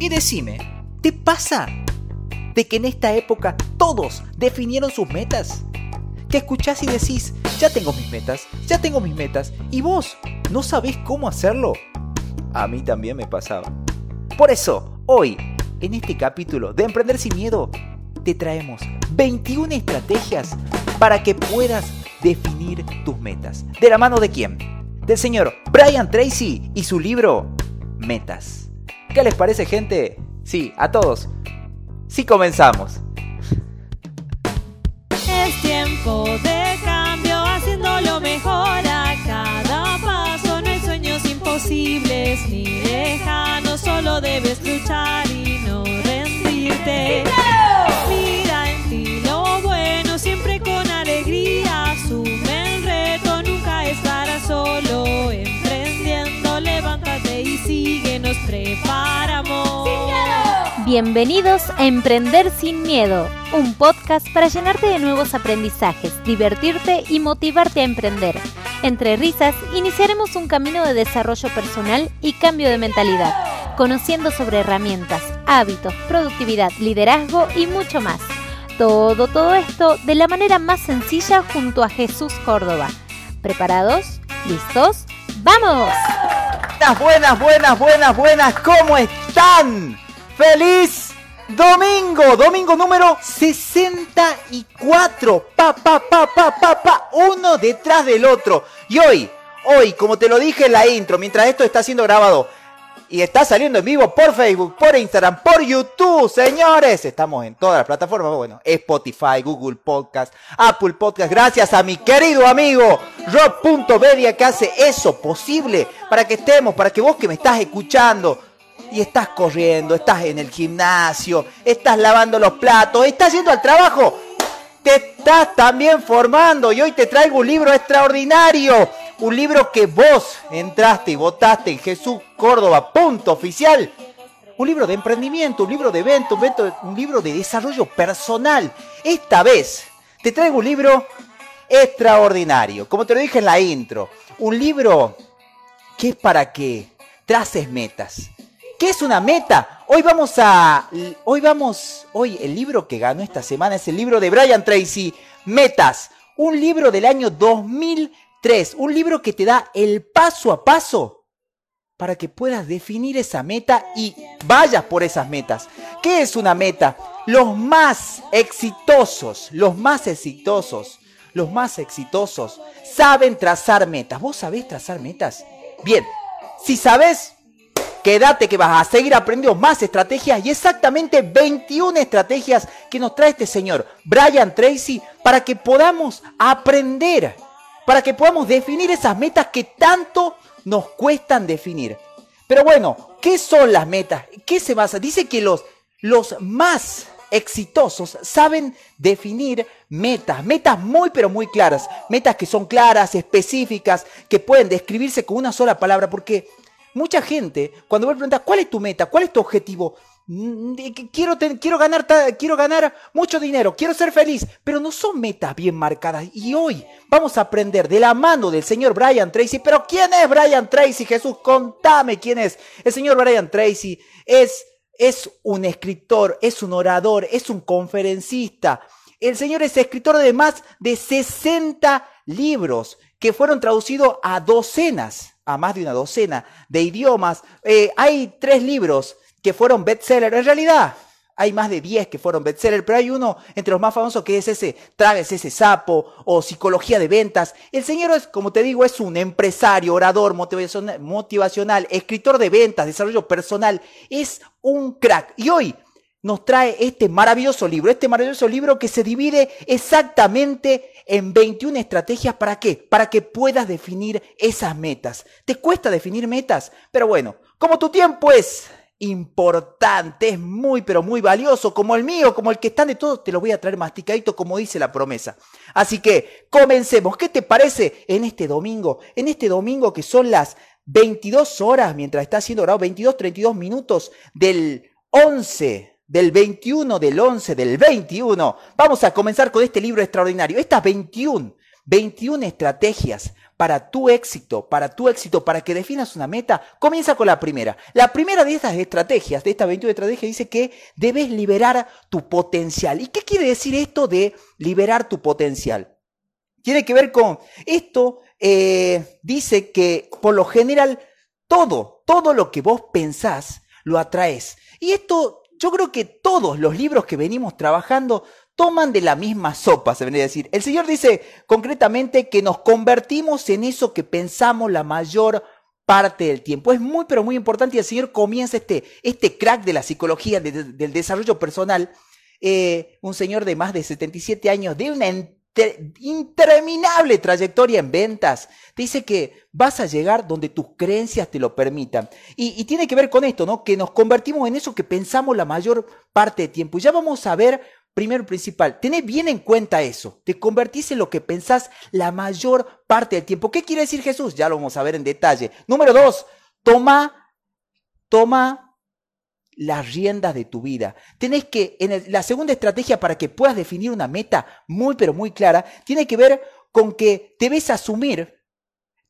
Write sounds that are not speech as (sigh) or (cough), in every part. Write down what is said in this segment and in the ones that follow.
Y decime, ¿te pasa de que en esta época todos definieron sus metas? Que escuchás y decís, ya tengo mis metas, ya tengo mis metas, y vos no sabés cómo hacerlo. A mí también me pasaba. Por eso, hoy, en este capítulo de Emprender sin Miedo, te traemos 21 estrategias para que puedas definir tus metas. ¿De la mano de quién? Del señor Brian Tracy y su libro Metas. ¿Qué les parece gente? Sí, a todos. Sí comenzamos. Es tiempo de cambio, haciendo lo mejor a cada paso. No hay sueños imposibles ni lejanos, solo debes luchar y no rendirte. Nos preparamos. Bienvenidos a Emprender sin Miedo, un podcast para llenarte de nuevos aprendizajes, divertirte y motivarte a emprender. Entre risas, iniciaremos un camino de desarrollo personal y cambio de mentalidad, conociendo sobre herramientas, hábitos, productividad, liderazgo y mucho más. Todo, todo esto de la manera más sencilla junto a Jesús Córdoba. ¿Preparados? ¿Listos? ¡Vamos! Buenas, buenas, buenas, buenas, buenas, ¿cómo están? ¡Feliz domingo! Domingo número 64. Pa, pa, pa, pa, pa, pa, uno detrás del otro. Y hoy, hoy, como te lo dije en la intro, mientras esto está siendo grabado y está saliendo en vivo por Facebook, por Instagram, por YouTube, señores. Estamos en todas las plataformas, bueno, Spotify, Google Podcast, Apple Podcast. Gracias a mi querido amigo Rob.media que hace eso posible para que estemos, para que vos que me estás escuchando y estás corriendo, estás en el gimnasio, estás lavando los platos, estás yendo al trabajo, te estás también formando y hoy te traigo un libro extraordinario, un libro que vos entraste y votaste en Jesús Córdoba, punto oficial. Un libro de emprendimiento, un libro de evento, un, libro de desarrollo personal. Esta vez te traigo un libro extraordinario, como te lo dije en la intro, un libro que es para que traces metas, ¿Qué es una meta? Hoy vamos a. Hoy vamos. Hoy el libro que ganó esta semana es el libro de Brian Tracy, Metas. Un libro del año 2003. Un libro que te da el paso a paso para que puedas definir esa meta y vayas por esas metas. ¿Qué es una meta? Los más exitosos, los más exitosos, los más exitosos saben trazar metas. ¿Vos sabés trazar metas? Bien, si sabes, Quédate que vas a seguir aprendiendo más estrategias y exactamente 21 estrategias que nos trae este señor Brian Tracy para que podamos aprender, para que podamos definir esas metas que tanto nos cuestan definir. Pero bueno, ¿qué son las metas? ¿Qué se basa? Dice que los, los más exitosos saben definir metas, metas muy pero muy claras, metas que son claras, específicas, que pueden describirse con una sola palabra, porque Mucha gente, cuando vos preguntas, ¿cuál es tu meta? ¿Cuál es tu objetivo? Mm, quiero, quiero, ganar, quiero ganar mucho dinero, quiero ser feliz, pero no son metas bien marcadas. Y hoy vamos a aprender de la mano del señor Brian Tracy. Pero ¿quién es Brian Tracy? Jesús, contame quién es. El señor Brian Tracy es, es un escritor, es un orador, es un conferencista. El señor es escritor de más de 60 libros que fueron traducidos a docenas a más de una docena de idiomas. Eh, hay tres libros que fueron bestseller. En realidad, hay más de diez que fueron bestseller, pero hay uno entre los más famosos que es ese Traves ese sapo o Psicología de Ventas. El señor es, como te digo, es un empresario, orador, motivacional, motivacional escritor de ventas, desarrollo personal. Es un crack. Y hoy nos trae este maravilloso libro, este maravilloso libro que se divide exactamente en 21 estrategias para qué? Para que puedas definir esas metas. ¿Te cuesta definir metas? Pero bueno, como tu tiempo es importante, es muy pero muy valioso, como el mío, como el que están de todos, te lo voy a traer masticadito como dice la promesa. Así que comencemos. ¿Qué te parece en este domingo? En este domingo que son las 22 horas, mientras está siendo grabado, 22, 32 minutos del 11 del 21, del 11, del 21. Vamos a comenzar con este libro extraordinario. Estas 21, 21 estrategias para tu éxito, para tu éxito, para que definas una meta, comienza con la primera. La primera de estas estrategias, de estas 21 estrategias, dice que debes liberar tu potencial. ¿Y qué quiere decir esto de liberar tu potencial? Tiene que ver con esto, eh, dice que por lo general todo, todo lo que vos pensás, lo atraes. Y esto, yo creo que todos los libros que venimos trabajando toman de la misma sopa, se vendría a decir. El Señor dice concretamente que nos convertimos en eso que pensamos la mayor parte del tiempo. Es muy, pero muy importante y el Señor comienza este, este crack de la psicología, del desarrollo personal. Eh, un señor de más de 77 años, de una interminable trayectoria en ventas, dice que vas a llegar donde tus creencias te lo permitan. Y, y, tiene que ver con esto, ¿no? Que nos convertimos en eso que pensamos la mayor parte del tiempo. Y ya vamos a ver primero principal, tened bien en cuenta eso. Te convertís en lo que pensás la mayor parte del tiempo. ¿Qué quiere decir Jesús? Ya lo vamos a ver en detalle. Número dos, toma, toma las riendas de tu vida. Tenés que, en la segunda estrategia para que puedas definir una meta muy, pero muy clara, tiene que ver con que debes asumir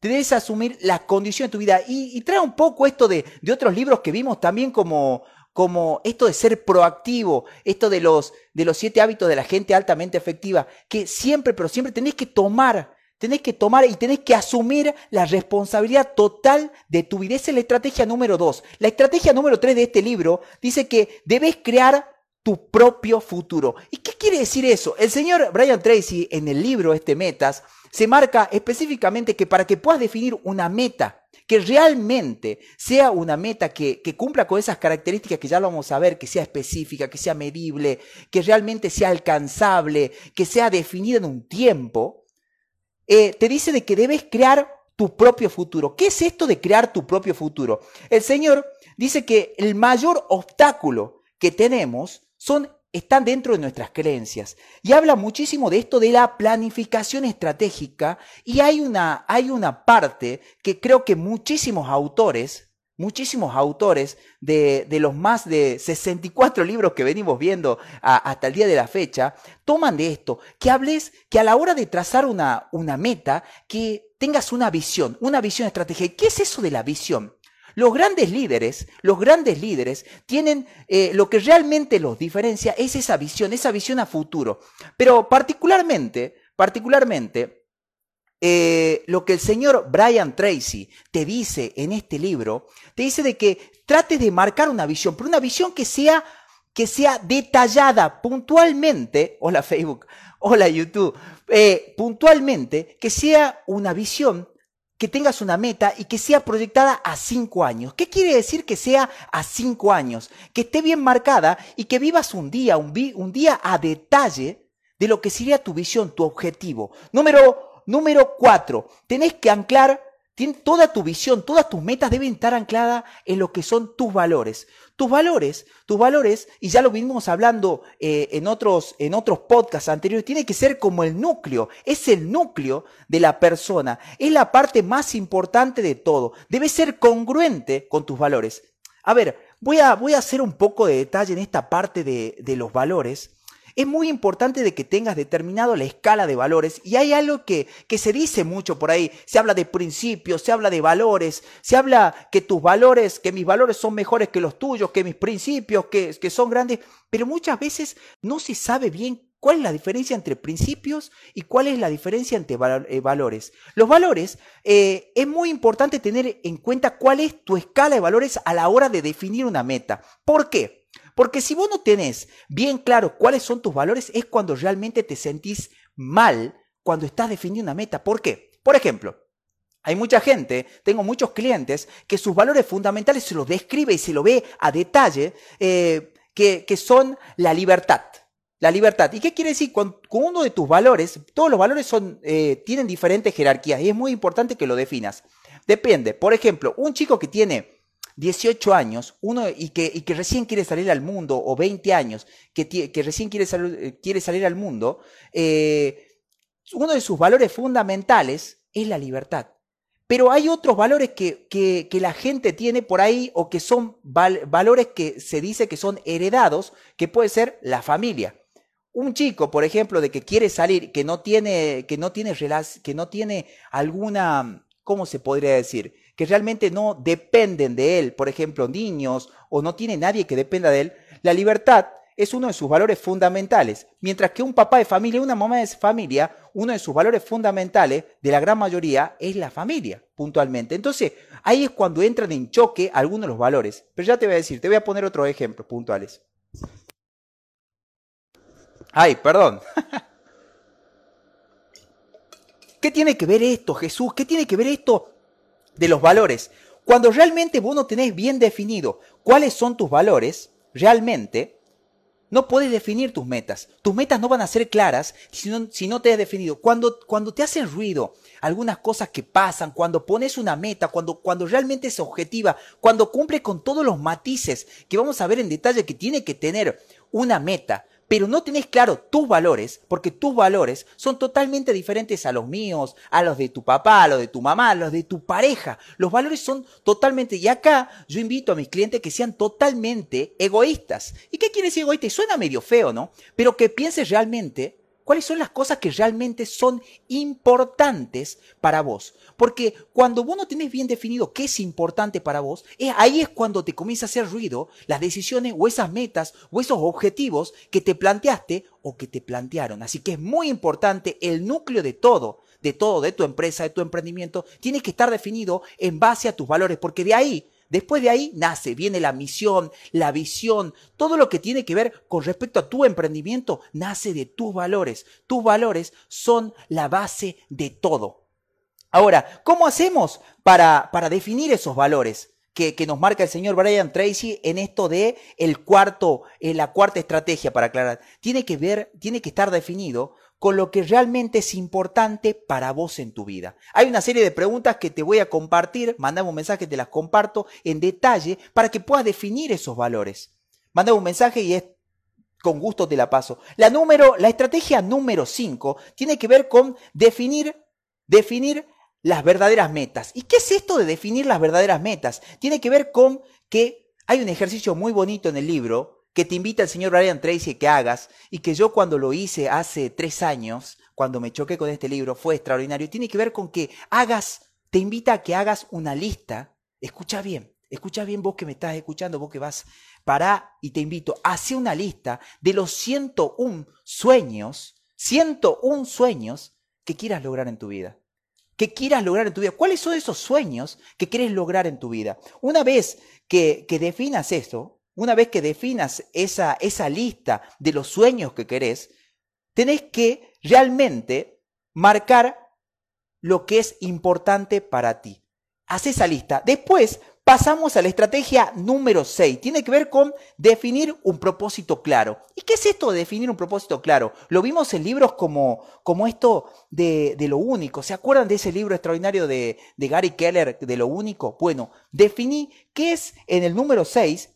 debes asumir la condición de tu vida. Y, y trae un poco esto de, de, otros libros que vimos también como, como esto de ser proactivo, esto de los, de los siete hábitos de la gente altamente efectiva, que siempre, pero siempre tenés que tomar, tenés que tomar y tenés que asumir la responsabilidad total de tu vida. Esa es la estrategia número dos. La estrategia número tres de este libro dice que debes crear tu propio futuro. ¿Y qué quiere decir eso? El señor Brian Tracy en el libro este Metas se marca específicamente que para que puedas definir una meta, que realmente sea una meta que, cumpla con esas características que ya lo vamos a ver, que sea específica, que sea medible, que realmente sea alcanzable, que sea definida en un tiempo, eh, te dice de que debes crear tu propio futuro. ¿Qué es esto de crear tu propio futuro? El Señor dice que el mayor obstáculo que tenemos son están dentro de nuestras creencias. Y habla muchísimo de esto de la planificación estratégica y hay una, hay una parte que creo que muchísimos autores, muchísimos autores de, de los más de 64 libros que venimos viendo hasta el día de la fecha, toman de esto, que hables, que a la hora de trazar una, una meta, que tengas una visión, una visión estratégica. ¿Qué es eso de la visión? Los grandes líderes, los grandes líderes tienen eh, lo que realmente los diferencia es esa visión, esa visión a futuro. Pero particularmente, particularmente, eh, lo que el señor Brian Tracy te dice en este libro, te dice de que trates de marcar una visión, pero una visión que sea, que sea detallada puntualmente, hola Facebook, hola YouTube, eh, puntualmente, que sea una visión que tengas una meta y que sea proyectada a cinco años. ¿Qué quiere decir que sea a cinco años? Que esté bien marcada y que vivas un día, un, un día a detalle de lo que sería tu visión, tu objetivo. Número, número cuatro, tenés que anclar toda tu visión, todas tus metas deben estar ancladas en lo que son tus valores. Tus valores, tus valores, y ya lo vinimos hablando eh, en, otros, en otros podcasts anteriores, tiene que ser como el núcleo, es el núcleo de la persona, es la parte más importante de todo. Debe ser congruente con tus valores. A ver, voy a, voy a hacer un poco de detalle en esta parte de, de los valores es muy importante de que tengas determinado la escala de valores y hay algo que, que se dice mucho por ahí, se habla de principios, se habla de valores, se habla que tus valores, que mis valores son mejores que los tuyos, que mis principios, que, que son grandes, pero muchas veces no se sabe bien ¿Cuál es la diferencia entre principios y cuál es la diferencia entre eh, valores? Los valores, eh, es muy importante tener en cuenta cuál es tu escala de valores a la hora de definir una meta. ¿Por qué? Porque si vos no tenés bien claro cuáles son tus valores, es cuando realmente te sentís mal cuando estás definiendo una meta. ¿Por qué? Por ejemplo, hay mucha gente, tengo muchos clientes, que sus valores fundamentales se los describe y se lo ve a detalle, eh, que, son la libertad. La libertad. ¿Y qué quiere decir? Con, uno de tus valores, todos los valores son, eh, tienen diferentes jerarquías y es muy importante que lo definas. Depende. Por ejemplo, un chico que tiene 18 años, uno y que, y que recién quiere salir al mundo, o 20 años, que, que recién quiere, eh, quiere, salir al mundo, eh, uno de sus valores fundamentales es la libertad. Pero hay otros valores que, que, que, la gente tiene por ahí o que son valores que se dice que son heredados, que puede ser la familia. un chico, por ejemplo, de que quiere salir, que no tiene, que no tiene, que no tiene alguna, ¿cómo se podría decir? Que realmente no dependen de él, por ejemplo, niños, o no tiene nadie que dependa de él, la libertad es uno de sus valores fundamentales, mientras que un papá de familia, una mamá de familia, uno de sus valores fundamentales de la gran mayoría es la familia, puntualmente. Entonces, ahí es cuando entran en choque algunos de los valores. Pero ya te voy a decir, te voy a poner otros ejemplos puntuales. Ay, perdón. (laughs) ¿Qué tiene que ver esto, Jesús? ¿Qué tiene que ver esto de los valores? Cuando realmente vos no tenés bien definido cuáles son tus valores, realmente, no puedes definir tus metas. Tus metas no van a ser claras si no, si no te has definido. Cuando, cuando te hacen ruido algunas cosas que pasan, cuando pones una meta, cuando, cuando realmente es objetiva, cuando cumple con todos los matices que vamos a ver en detalle que tiene que tener una meta, pero no tenés claro tus valores, porque tus valores son totalmente diferentes a los míos, a los de tu papá, a los de tu mamá, a los de tu pareja. Los valores son totalmente, y acá yo invito a mis clientes que sean totalmente egoístas. ¿Y qué quiere decir egoísta? Suena medio feo, ¿no? Pero que pienses realmente cuáles son las cosas que realmente son importantes para vos. Porque cuando vos no tenés bien definido qué es importante para vos, ahí es cuando te comienza a hacer ruido las decisiones o esas metas o esos objetivos que te planteaste o que te plantearon. Así que es muy importante el núcleo de todo, de todo, de tu empresa, de tu emprendimiento, tiene que estar definido en base a tus valores, porque de ahí Después de ahí nace, viene la misión, la visión, todo lo que tiene que ver con respecto a tu emprendimiento nace de tus valores. Tus valores son la base de todo. Ahora, ¿cómo hacemos para, para definir esos valores? Que, que, nos marca el señor Brian Tracy en esto de el cuarto, en la cuarta estrategia para aclarar. Tiene que ver, tiene que estar definido con lo que realmente es importante para vos en tu vida. Hay una serie de preguntas que te voy a compartir, mandame un mensaje, te las comparto en detalle para que puedas definir esos valores. Mandame un mensaje y es con gusto te la paso. La número, la estrategia número 5 tiene que ver con definir, definir las verdaderas metas. ¿Y qué es esto de definir las verdaderas metas? Tiene que ver con que hay un ejercicio muy bonito en el libro que te invita el señor Brian Tracy que hagas y que yo cuando lo hice hace tres años, cuando me choqué con este libro, fue extraordinario. Tiene que ver con que hagas, te invita a que hagas una lista. Escucha bien, escucha bien vos que me estás escuchando, vos que vas para y te invito, hace una lista de los 101 sueños, 101 sueños que quieras lograr en tu vida. Que quieras lograr en tu vida. ¿Cuáles son esos sueños que quieres lograr en tu vida? Una vez que, que definas esto, una vez que definas esa, esa lista de los sueños que querés, tenés que realmente marcar lo que es importante para ti. Haz esa lista. Después pasamos a la estrategia número 6. Tiene que ver con definir un propósito claro. ¿Y qué es esto de definir un propósito claro? Lo vimos en libros como, como esto de, de lo único. ¿Se acuerdan de ese libro extraordinario de, de Gary Keller, de lo único? Bueno, definí qué es en el número 6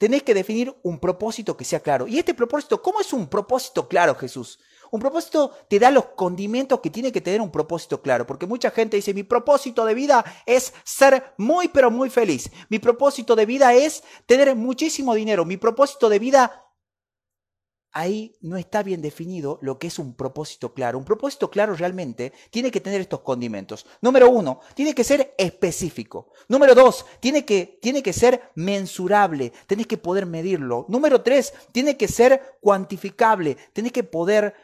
tenés que definir un propósito que sea claro. Y este propósito, ¿cómo es un propósito claro, Jesús? Un propósito te da los condimentos que tiene que tener un propósito claro, porque mucha gente dice, mi propósito de vida es ser muy, pero muy feliz. Mi propósito de vida es tener muchísimo dinero. Mi propósito de vida ahí no está bien definido lo que es un propósito claro. Un propósito claro realmente tiene que tener estos condimentos. Número uno, tiene que ser específico. Número dos, tiene que, tiene que ser mensurable. Tenés que poder medirlo. Número tres, tiene que ser cuantificable. Tenés que poder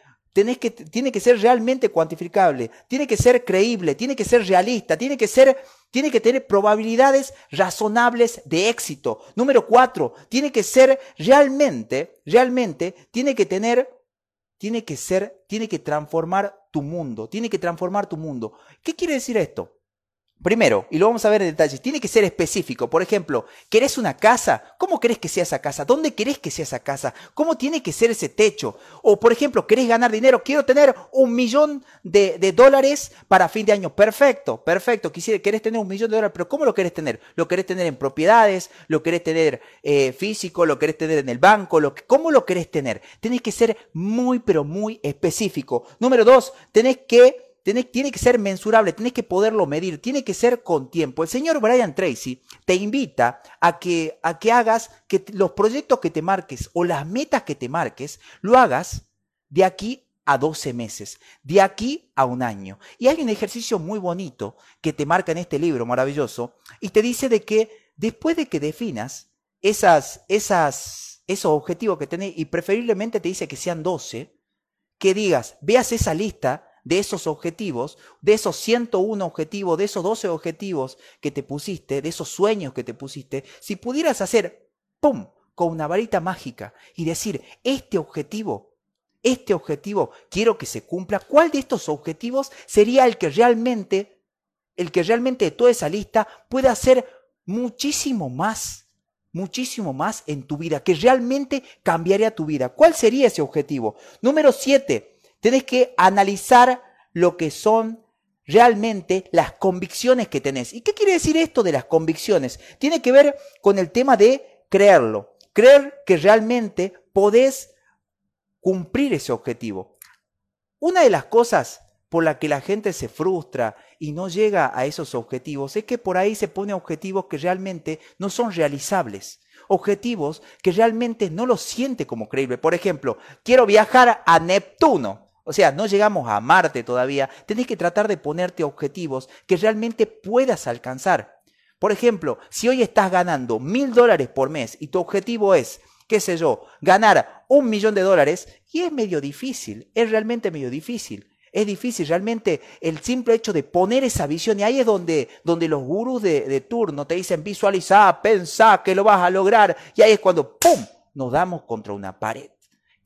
que, tiene que ser realmente cuantificable, tiene que ser creíble, tiene que ser realista, tiene que ser, tiene que tener probabilidades razonables de éxito. Número cuatro, tiene que ser realmente, realmente, tiene que tener, tiene que ser, tiene que transformar tu mundo, tiene que transformar tu mundo. ¿Qué quiere decir esto? Primero, y lo vamos a ver en detalle, tiene que ser específico. Por ejemplo, ¿querés una casa? ¿Cómo querés que sea esa casa? ¿Dónde querés que sea esa casa? ¿Cómo tiene que ser ese techo? O, por ejemplo, ¿querés ganar dinero? Quiero tener un millón de, dólares para fin de año. Perfecto, perfecto. Quisiera, querés tener un millón de dólares, pero ¿cómo lo querés tener? ¿Lo querés tener en propiedades? ¿Lo querés tener eh, físico? ¿Lo querés tener en el banco? Lo, ¿Cómo lo querés tener? Tenés que ser muy, pero muy específico. Número dos, tenés que tiene que ser mensurable, tienes que poderlo medir, tiene que ser con tiempo. El señor Brian Tracy te invita a que, a que hagas que los proyectos que te marques o las metas que te marques, lo hagas de aquí a 12 meses, de aquí a un año. Y hay un ejercicio muy bonito que te marca en este libro maravilloso y te dice de que después de que definas esas, esas, esos objetivos que tenés, y preferiblemente te dice que sean 12, que digas, veas esa lista de esos objetivos, de esos 101 objetivos, de esos 12 objetivos que te pusiste, de esos sueños que te pusiste, si pudieras hacer, ¡pum!, con una varita mágica y decir, este objetivo este objetivo quiero que se cumpla, ¿cuál de estos objetivos sería el que realmente, el que realmente de toda esa lista pueda hacer muchísimo más, muchísimo más en tu vida, que realmente cambiaría tu vida? ¿Cuál sería ese objetivo? Número siete, tenés que analizar lo que son realmente las convicciones que tenés. ¿Y qué quiere decir esto de las convicciones? Tiene que ver con el tema de creerlo, creer que realmente podés cumplir ese objetivo. Una de las cosas por la que la gente se frustra y no llega a esos objetivos es que por ahí se pone objetivos que realmente no son realizables. Objetivos que realmente no los siente como creíble. Por ejemplo, quiero viajar a Neptuno. O sea, no llegamos a Marte todavía. Tenés que tratar de ponerte objetivos que realmente puedas alcanzar. Por ejemplo, si hoy estás ganando mil dólares por mes y tu objetivo es qué sé yo, ganar un millón de dólares y es medio difícil, es realmente medio difícil. Es difícil realmente el simple hecho de poner esa visión y ahí es donde, donde los gurús de, de turno te dicen visualiza, pensá que lo vas a lograr y ahí es cuando ¡pum! nos damos contra una pared.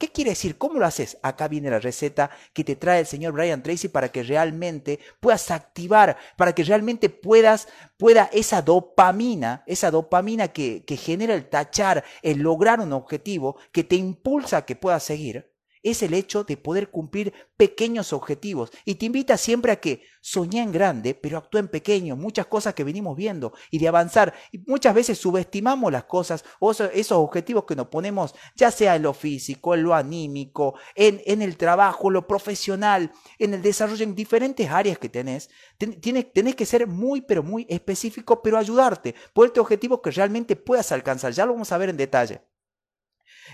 ¿Qué quiere decir? ¿Cómo lo haces? Acá viene la receta que te trae el señor Brian Tracy para que realmente puedas activar, para que realmente puedas, pueda esa dopamina, esa dopamina que, que genera el tachar, el lograr un objetivo, que te impulsa a que puedas seguir, es el hecho de poder cumplir pequeños objetivos. Y te invita siempre a que soñé en grande, pero actúe en pequeño. Muchas cosas que venimos viendo y de avanzar. Y muchas veces subestimamos las cosas o esos objetivos que nos ponemos, ya sea en lo físico, en lo anímico, en, en el trabajo, en lo profesional, en el desarrollo, en diferentes áreas que tenés. Tienes, tenés que ser muy, pero muy específico, pero ayudarte. Ponerte objetivos que realmente puedas alcanzar. Ya lo vamos a ver en detalle.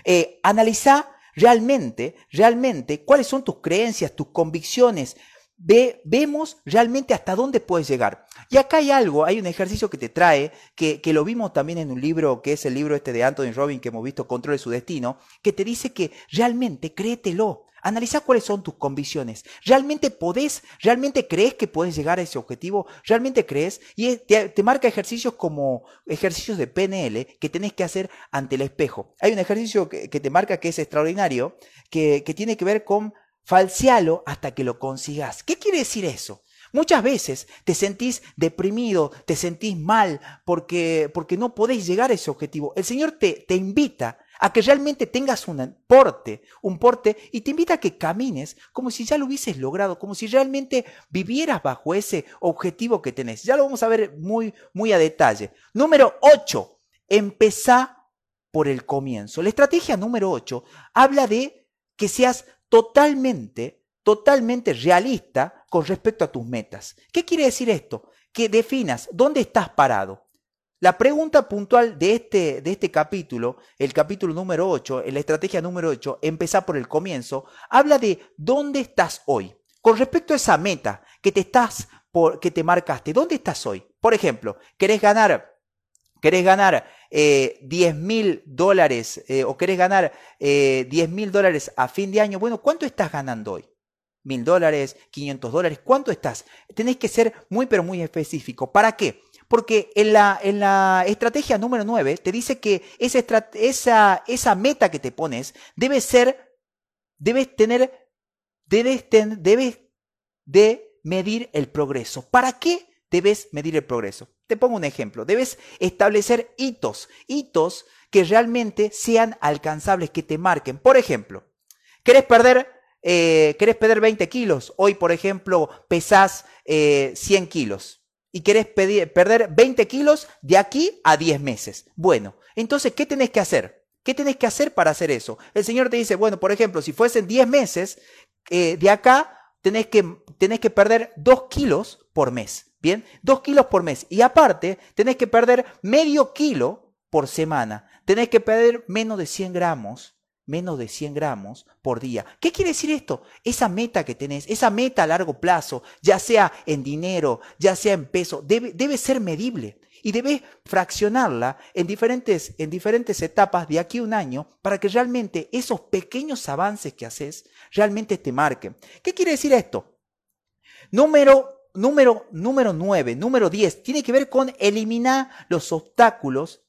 Eh, analiza realmente, realmente, cuáles son tus creencias, tus convicciones. Ve, vemos realmente hasta dónde puedes llegar. Y acá hay algo, hay un ejercicio que te trae, que, que, lo vimos también en un libro, que es el libro este de Anthony Robbins que hemos visto, Control de su Destino, que te dice que realmente créetelo. Analiza cuáles son tus convicciones. ¿Realmente podés, realmente crees que puedes llegar a ese objetivo? ¿Realmente crees? Y te, marca ejercicios como ejercicios de PNL que tenés que hacer ante el espejo. Hay un ejercicio que, te marca que es extraordinario, que, que tiene que ver con falsealo hasta que lo consigas. ¿Qué quiere decir eso? Muchas veces te sentís deprimido, te sentís mal porque, porque no podés llegar a ese objetivo. El Señor te, te invita a que realmente tengas un porte, un porte, y te invita a que camines como si ya lo hubieses logrado, como si realmente vivieras bajo ese objetivo que tenés. Ya lo vamos a ver muy, muy a detalle. Número 8, empezá por el comienzo. La estrategia número 8 habla de que seas totalmente, totalmente realista con respecto a tus metas. ¿Qué quiere decir esto? Que definas dónde estás parado. La pregunta puntual de este, de este capítulo, el capítulo número 8, la estrategia número 8, empezar por el comienzo, habla de dónde estás hoy. Con respecto a esa meta que te estás por, que te marcaste, ¿dónde estás hoy? Por ejemplo, ¿querés ganar, querés ganar eh, 10 mil dólares eh, o querés ganar eh, 10 mil dólares a fin de año? Bueno, ¿cuánto estás ganando hoy? mil dólares, 500 dólares, ¿cuánto estás? Tenés que ser muy pero muy específico. ¿Para qué? Porque en la, estrategia número 9 te dice que esa, meta que te pones debe ser, debes tener, debes, debes de medir el progreso. ¿Para qué debes medir el progreso? Te pongo un ejemplo. Debes establecer hitos, hitos que realmente sean alcanzables, que te marquen. Por ejemplo, ¿querés perder, eh, ¿querés perder 20 kilos? Hoy, por ejemplo, pesás eh, 100 kilos y querés perder 20 kilos de aquí a 10 meses. Bueno, entonces, ¿qué tenés que hacer? ¿Qué tenés que hacer para hacer eso? El Señor te dice, bueno, por ejemplo, si fuesen 10 meses, eh, de acá tenés que, tenés que perder 2 kilos por mes. Bien, 2 kilos por mes. Y aparte, tenés que perder medio kilo por semana. Tenés que perder menos de 100 gramos menos de 100 gramos por día. ¿Qué quiere decir esto? Esa meta que tenés, esa meta a largo plazo, ya sea en dinero, ya sea en peso, debe, ser medible y debes fraccionarla en diferentes, en diferentes etapas de aquí a un año para que realmente esos pequeños avances que haces realmente te marquen. ¿Qué quiere decir esto? Número, número, número 9, número 10, tiene que ver con eliminar los obstáculos,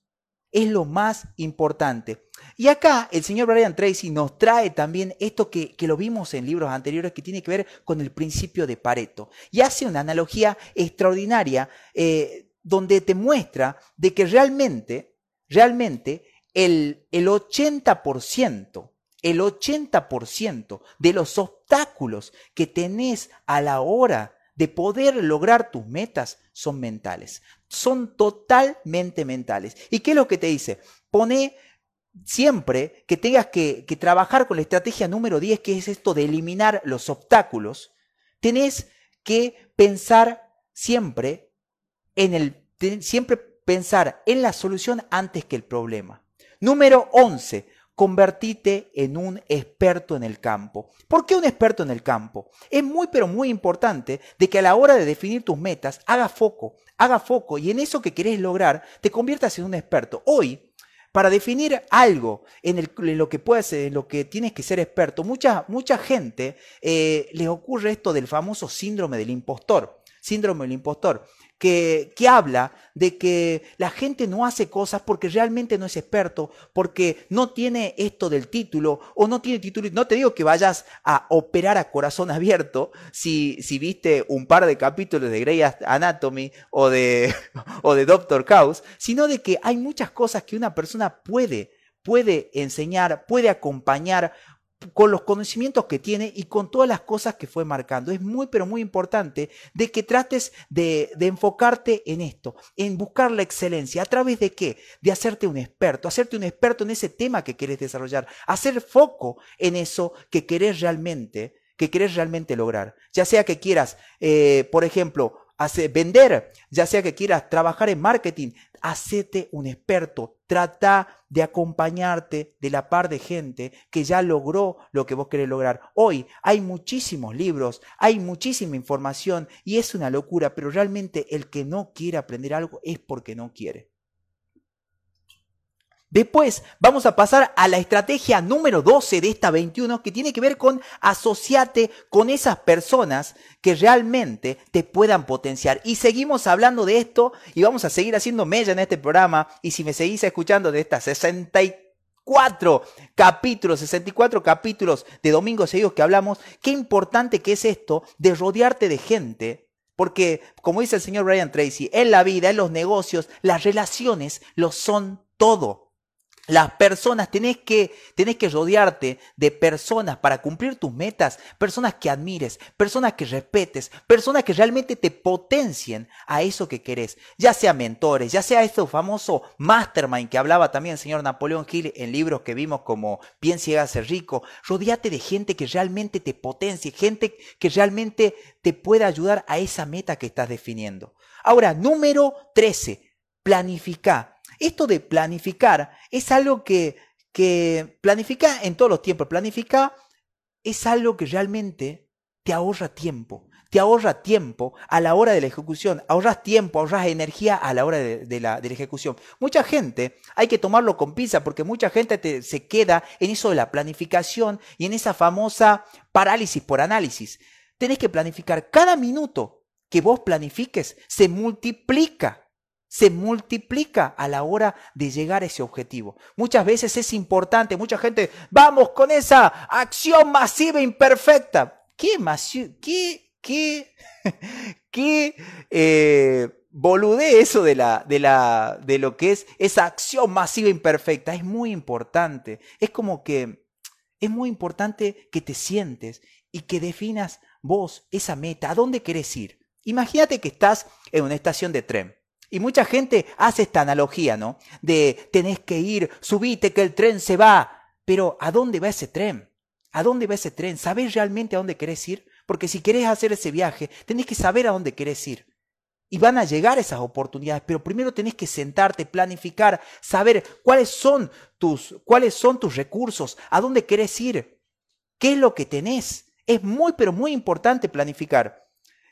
es lo más importante. Y acá el señor Brian Tracy nos trae también esto que, que, lo vimos en libros anteriores que tiene que ver con el principio de Pareto. Y hace una analogía extraordinaria eh, donde te muestra de que realmente, realmente el, el 80%, el 80% de los obstáculos que tenés a la hora de poder lograr tus metas son mentales. Son totalmente mentales. ¿Y qué es lo que te dice? Pone siempre que tengas que, trabajar con la estrategia número 10, que es esto de eliminar los obstáculos, tenés que pensar siempre en el, siempre pensar en la solución antes que el problema. Número 11. Convertite en un experto en el campo. ¿Por qué un experto en el campo? Es muy pero muy importante de que a la hora de definir tus metas haga foco, haga foco y en eso que querés lograr te conviertas en un experto. Hoy, para definir algo en, lo que puedes, en lo que tienes que ser experto, mucha, mucha gente eh, les ocurre esto del famoso síndrome del impostor. Síndrome del impostor que, habla de que la gente no hace cosas porque realmente no es experto, porque no tiene esto del título o no tiene título. No te digo que vayas a operar a corazón abierto si, si viste un par de capítulos de Grey Anatomy o de, (laughs) o de Doctor House, sino de que hay muchas cosas que una persona puede puede enseñar, puede acompañar, con los conocimientos que tiene y con todas las cosas que fue marcando. Es muy, pero muy importante de que trates de, enfocarte en esto, en buscar la excelencia. ¿A través de qué? De hacerte un experto, hacerte un experto en ese tema que quieres desarrollar, hacer foco en eso que querés realmente, que querés realmente lograr. Ya sea que quieras, eh, por ejemplo, vender, ya sea que quieras trabajar en marketing, hacete un experto, trata de acompañarte de la par de gente que ya logró lo que vos querés lograr. Hoy hay muchísimos libros, hay muchísima información y es una locura, pero realmente el que no quiere aprender algo es porque no quiere. Después vamos a pasar a la estrategia número 12 de esta 21 que tiene que ver con asociarte con esas personas que realmente te puedan potenciar. Y seguimos hablando de esto y vamos a seguir haciendo mella en este programa. Y si me seguís escuchando de estas 64 capítulos, 64 capítulos de domingos seguidos que hablamos, qué importante que es esto de rodearte de gente porque, como dice el señor Brian Tracy, en la vida, en los negocios, las relaciones lo son todo. Las personas, tenés que, tenés que rodearte de personas para cumplir tus metas, personas que admires, personas que respetes, personas que realmente te potencien a eso que querés, ya sea mentores, ya sea este famoso mastermind que hablaba también el señor Napoleón Hill en libros que vimos como Piensa y ser rico, rodeate de gente que realmente te potencie, gente que realmente te pueda ayudar a esa meta que estás definiendo. Ahora, número 13, planifica esto de planificar es algo que, que planifica en todos los tiempos. Planifica es algo que realmente te ahorra tiempo. Te ahorra tiempo a la hora de la ejecución, ahorras tiempo, ahorras energía a la hora de, la, ejecución. Mucha gente, hay que tomarlo con pinza porque mucha gente se queda en eso de la planificación y en esa famosa parálisis por análisis. Tenés que planificar cada minuto que vos planifiques, se multiplica se multiplica a la hora de llegar a ese objetivo. Muchas veces es importante, mucha gente, vamos con esa acción masiva imperfecta. ¿Qué masiva? ¿Qué? ¿Qué? (laughs) ¿Qué? Eh, eso de, la, de, la, de lo que es esa acción masiva imperfecta. Es muy importante. Es como que es muy importante que te sientes y que definas vos esa meta. ¿A dónde querés ir? Imagínate que estás en una estación de tren y mucha gente hace esta analogía, ¿no? De tenés que ir, subite que el tren se va. Pero ¿a dónde va ese tren? ¿A dónde va ese tren? ¿Sabés realmente a dónde querés ir? Porque si querés hacer ese viaje, tenés que saber a dónde querés ir. Y van a llegar esas oportunidades, pero primero tenés que sentarte, planificar, saber cuáles son tus, cuáles son tus recursos, a dónde querés ir, qué es lo que tenés. Es muy, pero muy importante planificar.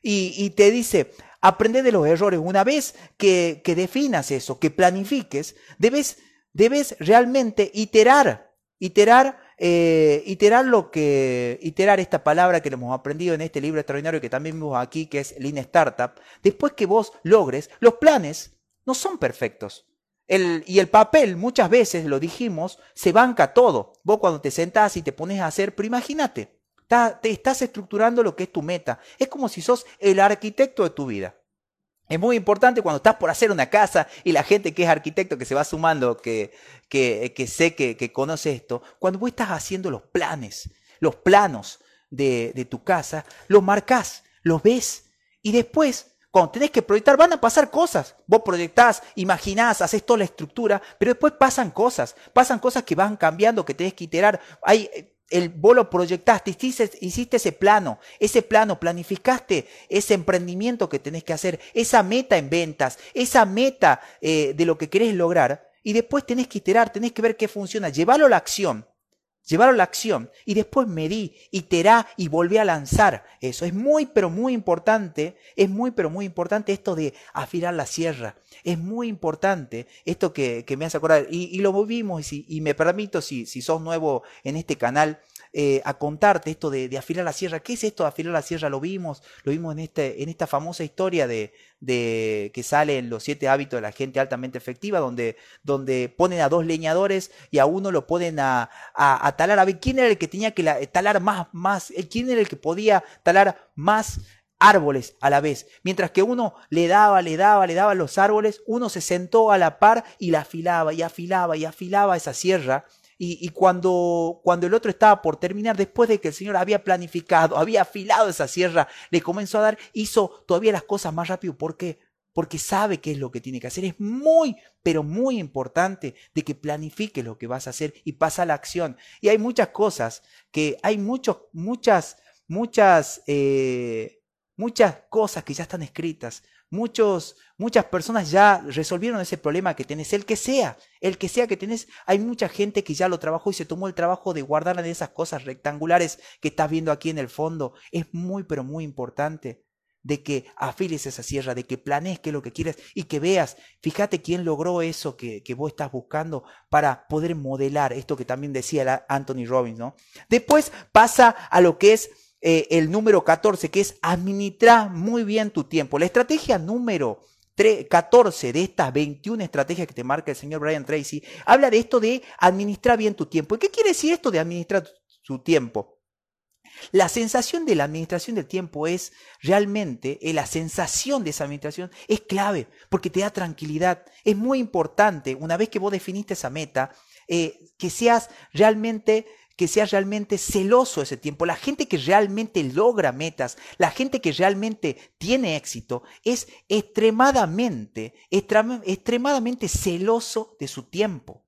Y, te dice, aprende de los errores. Una vez que, que definas eso, que planifiques, debes, debes realmente iterar, iterar eh, iterar lo que, iterar esta palabra que hemos aprendido en este libro extraordinario que también vimos aquí, que es Lean Startup, después que vos logres, los planes no son perfectos. El, y el papel, muchas veces lo dijimos, se banca todo. Vos cuando te sentás y te pones a hacer, pero imagínate, te estás estructurando lo que es tu meta. Es como si sos el arquitecto de tu vida. Es muy importante cuando estás por hacer una casa y la gente que es arquitecto, que se va sumando, que, que, que sé que, que, conoce esto, cuando vos estás haciendo los planes, los planos de, de tu casa, los marcas, los ves y después, cuando tenés que proyectar, van a pasar cosas. Vos proyectás, imaginás, haces toda la estructura, pero después pasan cosas, pasan cosas que van cambiando, que tenés que iterar. Hay el, vos lo proyectaste, hiciste, ese plano, ese plano, planificaste ese emprendimiento que tenés que hacer, esa meta en ventas, esa meta eh, de lo que querés lograr, y después tenés que iterar, tenés que ver qué funciona, llevarlo a la acción, llevarlo a la acción, y después medí, iterá y volví a lanzar eso. Es muy, pero muy importante, es muy, pero muy importante esto de afilar la sierra. Es muy importante esto que, que me hace acordar, y, y lo vimos, y, y, me permito, si, si sos nuevo en este canal, eh, a contarte esto de, afilar la sierra. ¿Qué es esto de afilar la sierra? Lo vimos, lo vimos en, este, en esta famosa historia de, de que sale en los siete hábitos de la gente altamente efectiva, donde, donde ponen a dos leñadores y a uno lo ponen a, a, talar. A ver, ¿quién era el que tenía que la, talar más, más? ¿Quién era el que podía talar más árboles a la vez. Mientras que uno le daba, le daba, le daba los árboles, uno se sentó a la par y la afilaba y afilaba y afilaba esa sierra. Y, cuando, cuando el otro estaba por terminar, después de que el Señor había planificado, había afilado esa sierra, le comenzó a dar, hizo todavía las cosas más rápido. ¿Por qué? Porque sabe qué es lo que tiene que hacer. Es muy, pero muy importante de que planifique lo que vas a hacer y pasa a la acción. Y hay muchas cosas que hay muchos, muchas, muchas, eh, muchas cosas que ya están escritas, muchos, muchas personas ya resolvieron ese problema que tenés, el que sea, el que sea que tenés, hay mucha gente que ya lo trabajó y se tomó el trabajo de guardar en esas cosas rectangulares que estás viendo aquí en el fondo. Es muy, pero muy importante de que afiles esa sierra, de que planees qué es lo que quieres y que veas, fíjate quién logró eso que, que vos estás buscando para poder modelar esto que también decía Anthony Robbins, ¿no? Después pasa a lo que es eh, el número 14, que es administrar muy bien tu tiempo. La estrategia número 3, 14 de estas 21 estrategias que te marca el señor Brian Tracy, habla de esto de administrar bien tu tiempo. ¿Y qué quiere decir esto de administrar tu tiempo? La sensación de la administración del tiempo es realmente, eh, la sensación de esa administración es clave porque te da tranquilidad. Es muy importante, una vez que vos definiste esa meta, eh, que seas realmente que sea realmente celoso ese tiempo. La gente que realmente logra metas, la gente que realmente tiene éxito, es extremadamente, extremadamente celoso de su tiempo.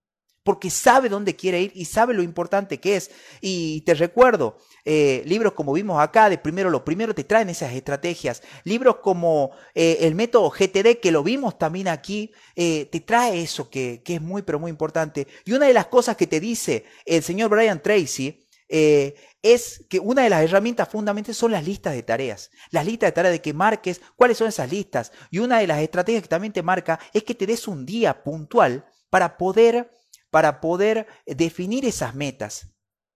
Porque sabe dónde quiere ir y sabe lo importante que es. Y te recuerdo, eh, libros como vimos acá, de primero lo primero te traen esas estrategias. Libros como eh, el método GTD, que lo vimos también aquí, eh, te trae eso que, que, es muy, pero muy importante. Y una de las cosas que te dice el señor Brian Tracy es que una de las herramientas fundamentales son las listas de tareas. Las listas de tareas de que marques cuáles son esas listas. Y una de las estrategias que también te marca es que te des un día puntual para poder, para poder definir esas metas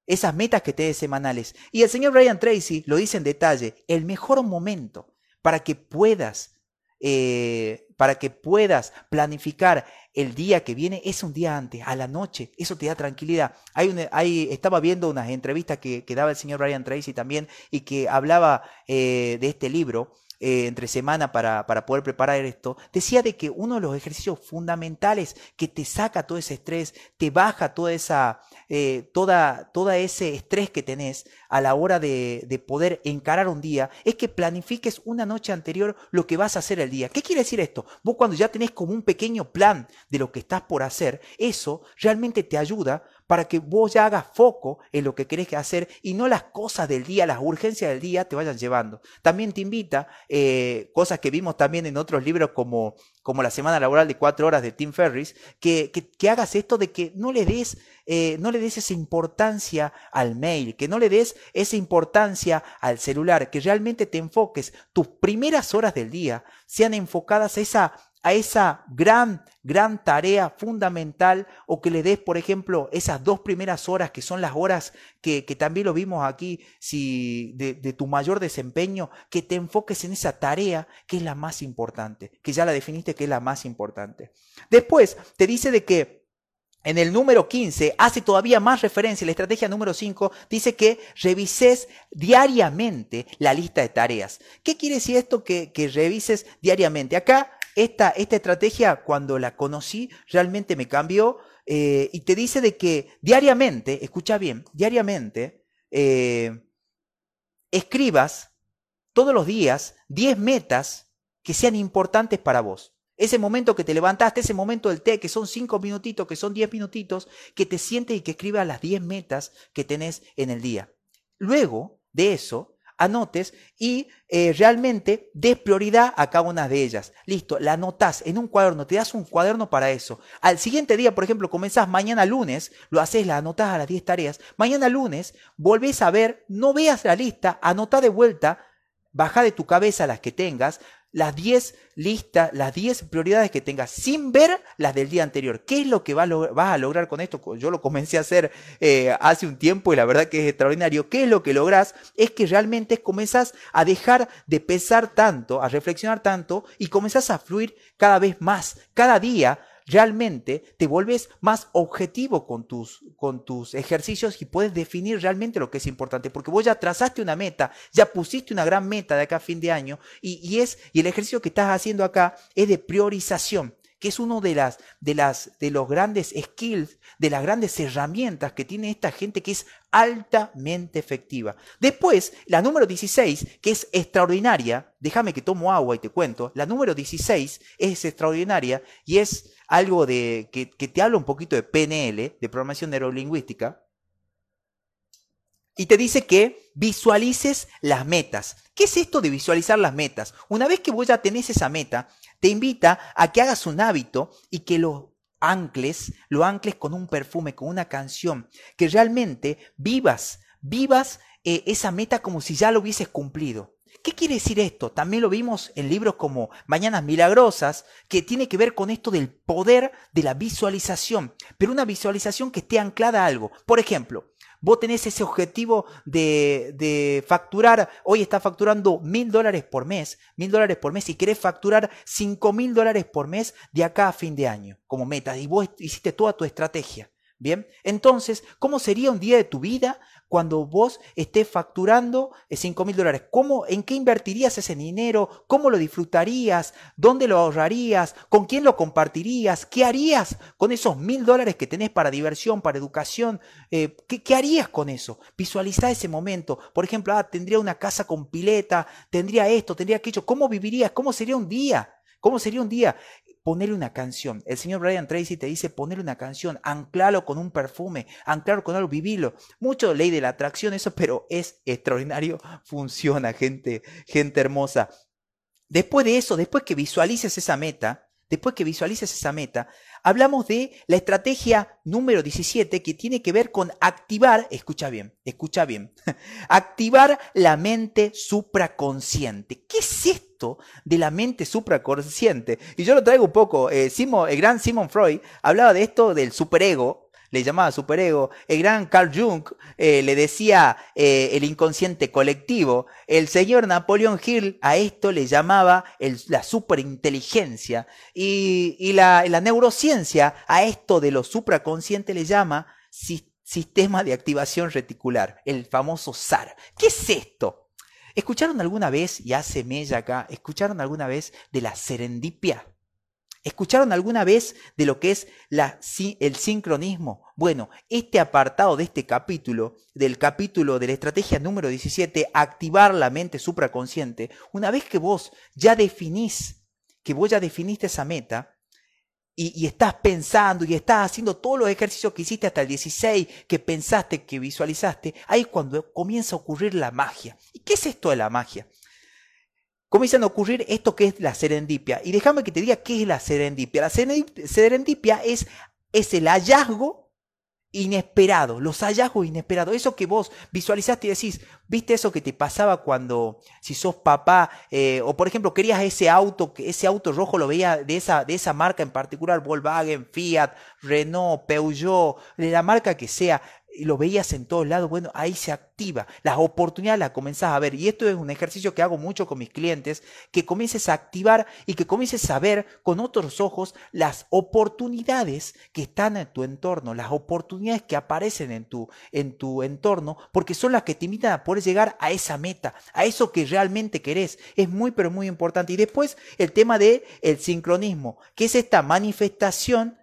esas metas que te des semanales. Y el señor Brian Tracy lo dice en detalle, el mejor momento para que puedas, eh, para que puedas planificar el día que viene es un día antes, a la noche, eso te da tranquilidad. Estaba viendo unas entrevistas que, que, daba el señor Brian Tracy también y que hablaba eh, de este libro eh, entre semana para, para poder preparar esto, decía de que uno de los ejercicios fundamentales que te saca todo ese estrés, te baja toda esa, eh, toda, toda ese estrés que tenés a la hora de, de, poder encarar un día, es que planifiques una noche anterior lo que vas a hacer el día. ¿Qué quiere decir esto? Vos cuando ya tenés como un pequeño plan de lo que estás por hacer, eso realmente te ayuda para que vos ya hagas foco en lo que querés hacer y no las cosas del día, las urgencias del día te vayan llevando. También te invita, eh, cosas que vimos también en otros libros como, como La Semana Laboral de Cuatro Horas de Tim Ferris, que, que, hagas esto de que no le, des, eh, no le des esa importancia al mail, que no le des esa importancia al celular, que realmente te enfoques, tus primeras horas del día sean enfocadas a esa a esa gran, gran tarea fundamental o que le des, por ejemplo, esas dos primeras horas que son las horas que, también lo vimos aquí si de, de, tu mayor desempeño, que te enfoques en esa tarea que es la más importante, que ya la definiste que es la más importante. Después te dice de que en el número 15 hace todavía más referencia, la estrategia número 5 dice que revises diariamente la lista de tareas. ¿Qué quiere decir esto que, que revises diariamente? Acá esta, esta estrategia, cuando la conocí, realmente me cambió eh, y te dice de que diariamente, escucha bien, diariamente, eh, escribas todos los días 10 metas que sean importantes para vos. Ese momento que te levantaste, ese momento del té, que son 5 minutitos, que son 10 minutitos, que te sientes y que escribas las 10 metas que tenés en el día. Luego de eso, anotes y eh, realmente des prioridad a cada una de ellas. Listo, la anotas en un cuaderno, te das un cuaderno para eso. Al siguiente día, por ejemplo, comenzás mañana lunes, lo haces, la anotás a las 10 tareas. Mañana lunes, volvés a ver, no veas la lista, anotá de vuelta, baja de tu cabeza las que tengas, las 10 listas, las 10 prioridades que tengas sin ver las del día anterior. ¿Qué es lo que vas a lograr con esto? Yo lo comencé a hacer eh, hace un tiempo y la verdad que es extraordinario. ¿Qué es lo que logras? Es que realmente comenzás a dejar de pesar tanto, a reflexionar tanto y comenzás a fluir cada vez más. Cada día realmente te vuelves más objetivo con tus, con tus ejercicios y puedes definir realmente lo que es importante, porque vos ya trazaste una meta, ya pusiste una gran meta de acá a fin de año y, es, y el ejercicio que estás haciendo acá es de priorización que es uno de las de las de los grandes skills, de las grandes herramientas que tiene esta gente que es altamente efectiva. Después, la número 16, que es extraordinaria, déjame que tomo agua y te cuento, la número 16 es extraordinaria y es algo de, que, te habla un poquito de PNL, de programación neurolingüística, y te dice que visualices las metas. ¿Qué es esto de visualizar las metas? Una vez que vos ya tenés esa meta, te invita a que hagas un hábito y que lo ancles, lo ancles con un perfume, con una canción, que realmente vivas, vivas eh, esa meta como si ya lo hubieses cumplido. ¿Qué quiere decir esto? También lo vimos en libros como Mañanas Milagrosas, que tiene que ver con esto del poder de la visualización, pero una visualización que esté anclada a algo. Por ejemplo, vos tenés ese objetivo de, facturar, hoy está facturando mil dólares por mes, mil dólares por mes y querés facturar cinco mil dólares por mes de acá a fin de año como meta y vos hiciste toda tu estrategia. Bien, entonces, ¿cómo sería un día de tu vida cuando vos estés facturando 5 mil dólares? ¿Cómo, ¿En qué invertirías ese dinero? ¿Cómo lo disfrutarías? ¿Dónde lo ahorrarías? ¿Con quién lo compartirías? ¿Qué harías con esos mil dólares que tenés para diversión, para educación? Eh, ¿qué, harías con eso? Visualiza ese momento. Por ejemplo, ah, tendría una casa con pileta, tendría esto, tendría aquello. ¿Cómo vivirías? ¿Cómo sería un día? ¿Cómo sería un día? Ponerle una canción. El señor Brian Tracy te dice ponerle una canción, anclalo con un perfume, anclalo con algo, vivilo. Mucho ley de la atracción eso, pero es extraordinario, (laughs) funciona, gente, gente hermosa. Después de eso, después que visualices esa meta, después que visualices esa meta, hablamos de la estrategia número 17 que tiene que ver con activar, escucha bien, escucha bien, (laughs) activar la mente supraconsciente. ¿Qué es esto de la mente supraconsciente? Y yo lo traigo un poco, eh, el gran Simon Freud hablaba de esto del superego, le llamaba superego. El gran Carl Jung eh, le decía eh, el inconsciente colectivo. El señor Napoleón Hill a esto le llamaba la superinteligencia. Y, la, neurociencia a esto de lo supraconsciente le llama sistema de activación reticular, el famoso SAR. ¿Qué es esto? ¿Escucharon alguna vez, y hace mella acá, escucharon alguna vez de la serendipia? ¿Escucharon alguna vez de lo que es la, el sincronismo? Bueno, este apartado de este capítulo, del capítulo de la estrategia número 17, activar la mente supraconsciente, una vez que vos ya definís, que vos ya definiste esa meta, y, estás pensando y estás haciendo todos los ejercicios que hiciste hasta el 16, que pensaste, que visualizaste, ahí es cuando comienza a ocurrir la magia. ¿Y qué es esto de la magia? Comienzan a ocurrir esto que es la serendipia. Y déjame que te diga qué es la serendipia. La serendipia es, es el hallazgo inesperado, los hallazgos inesperados, eso que vos visualizaste y decís, viste eso que te pasaba cuando, si sos papá, eh, o por ejemplo querías ese auto, ese auto rojo lo veía de esa, de esa marca en particular, Volkswagen, Fiat, Renault, Peugeot, de la marca que sea, lo veías en todos lados, bueno, ahí se activa, las oportunidades las comenzás a ver. Y esto es un ejercicio que hago mucho con mis clientes, que comiences a activar y que comiences a ver con otros ojos las oportunidades que están en tu entorno, las oportunidades que aparecen en tu, en tu entorno, porque son las que te invitan a poder llegar a esa meta, a eso que realmente querés. Es muy, pero muy importante. Y después el tema de el sincronismo, que es esta manifestación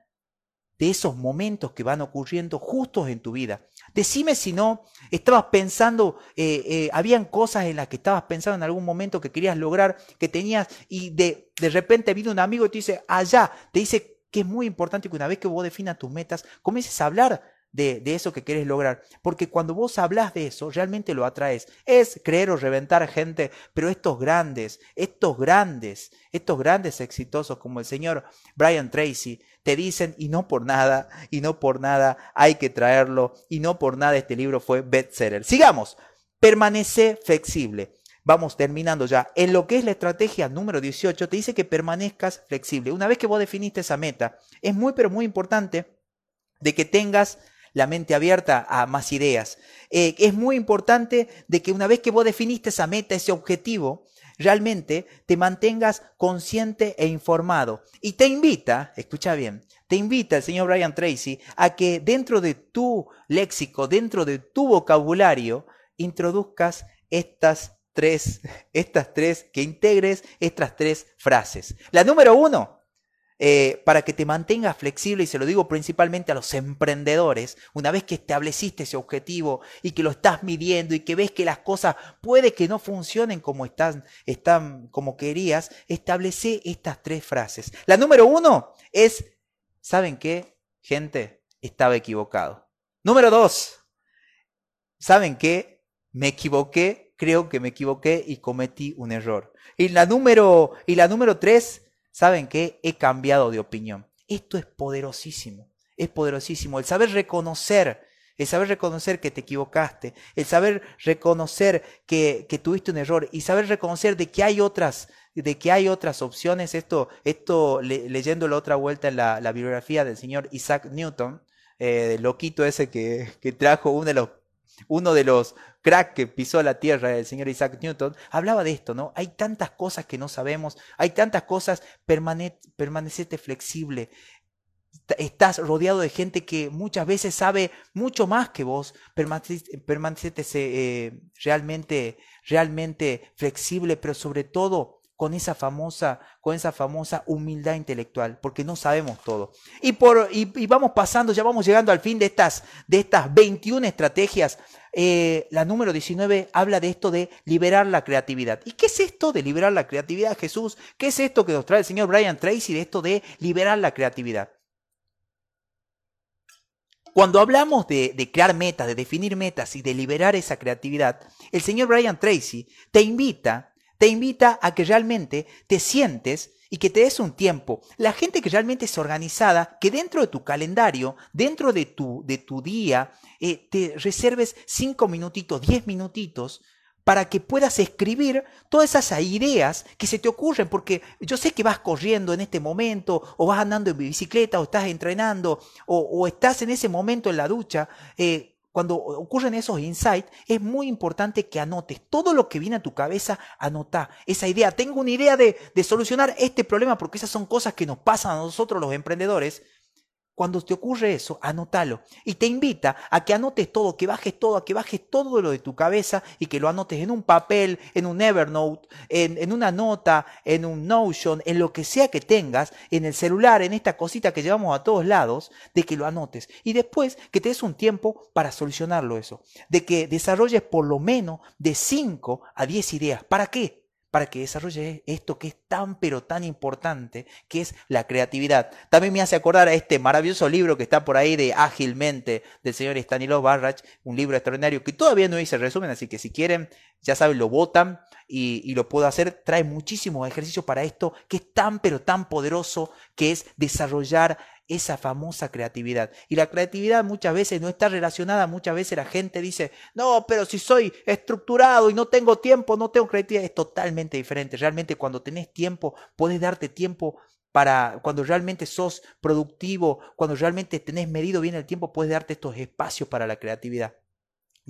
de esos momentos que van ocurriendo justos en tu vida. Decime si no, estabas pensando, eh, eh, habían cosas en las que estabas pensando en algún momento que querías lograr, que tenías, y de, de repente vino un amigo y te dice, allá, te dice que es muy importante que una vez que vos definas tus metas, comiences a hablar de, eso que quieres lograr. Porque cuando vos hablas de eso, realmente lo atraes. Es creer o reventar gente, pero estos grandes, estos grandes, estos grandes exitosos como el señor Brian Tracy, te dicen, y no por nada, y no por nada hay que traerlo, y no por nada este libro fue bestseller. Sigamos, permanece flexible. Vamos terminando ya. En lo que es la estrategia número 18, te dice que permanezcas flexible. Una vez que vos definiste esa meta, es muy, pero muy importante de que tengas la mente abierta a más ideas. Eh, es muy importante de que una vez que vos definiste esa meta, ese objetivo, realmente te mantengas consciente e informado. Y te invita, escucha bien, te invita el señor Brian Tracy a que dentro de tu léxico, dentro de tu vocabulario, introduzcas estas tres, (laughs) estas tres, que integres estas tres frases. La número uno, eh, para que te mantengas flexible, y se lo digo principalmente a los emprendedores, una vez que estableciste ese objetivo y que lo estás midiendo y que ves que las cosas puede que no funcionen como están, están como querías, establece estas tres frases. La número uno es, ¿saben qué? Gente, estaba equivocado. Número dos, ¿saben qué? Me equivoqué, creo que me equivoqué y cometí un error. Y la número, y la número tres, ¿saben qué? He cambiado de opinión. Esto es poderosísimo, es poderosísimo. El saber reconocer, el saber reconocer que te equivocaste, el saber reconocer que, tuviste un error y saber reconocer de que hay otras, de que hay otras opciones. Esto, esto leyendo la otra vuelta en la, bibliografía del señor Isaac Newton, eh, loquito ese que, que trajo uno de los uno de los crack que pisó la tierra, el señor Isaac Newton, hablaba de esto, ¿no? Hay tantas cosas que no sabemos, hay tantas cosas, permanecete flexible. Estás rodeado de gente que muchas veces sabe mucho más que vos. Permanecete eh, realmente, realmente flexible, pero sobre todo con esa famosa, con esa famosa humildad intelectual, porque no sabemos todo. Y, por, y, vamos pasando, ya vamos llegando al fin de estas, de estas 21 estrategias. Eh, la número 19 habla de esto de liberar la creatividad. ¿Y qué es esto de liberar la creatividad, Jesús? ¿Qué es esto que nos trae el señor Brian Tracy de esto de liberar la creatividad? Cuando hablamos de, de, crear metas, de definir metas y de liberar esa creatividad, el señor Brian Tracy te invita te invita a que realmente te sientes y que te des un tiempo. La gente que realmente es organizada, que dentro de tu calendario, dentro de tu, de tu día, eh, te reserves cinco minutitos, diez minutitos para que puedas escribir todas esas ideas que se te ocurren, porque yo sé que vas corriendo en este momento, o vas andando en bicicleta, o estás entrenando, o, estás en ese momento en la ducha, eh, cuando ocurren esos insights, es muy importante que anotes todo lo que viene a tu cabeza, anota esa idea. Tengo una idea de, de solucionar este problema porque esas son cosas que nos pasan a nosotros los emprendedores cuando te ocurre eso, anótalo. Y te invita a que anotes todo, que bajes todo, a que bajes todo lo de tu cabeza y que lo anotes en un papel, en un Evernote, en, en una nota, en un Notion, en lo que sea que tengas, en el celular, en esta cosita que llevamos a todos lados, de que lo anotes. Y después que te des un tiempo para solucionarlo eso. De que desarrolles por lo menos de 5 a 10 ideas. ¿Para qué? Para que desarrolle esto que es tan pero tan importante, que es la creatividad. También me hace acordar a este maravilloso libro que está por ahí de Ágilmente del señor Stanislav Barrach, un libro extraordinario que todavía no hice resumen, así que si quieren, ya saben, lo votan y, y lo puedo hacer. Trae muchísimos ejercicios para esto que es tan pero tan poderoso, que es desarrollar esa famosa creatividad. Y la creatividad muchas veces no está relacionada, muchas veces la gente dice, no, pero si soy estructurado y no tengo tiempo, no tengo creatividad, es totalmente diferente. Realmente cuando tenés tiempo, puedes darte tiempo para cuando realmente sos productivo, cuando realmente tenés medido bien el tiempo, puedes darte estos espacios para la creatividad.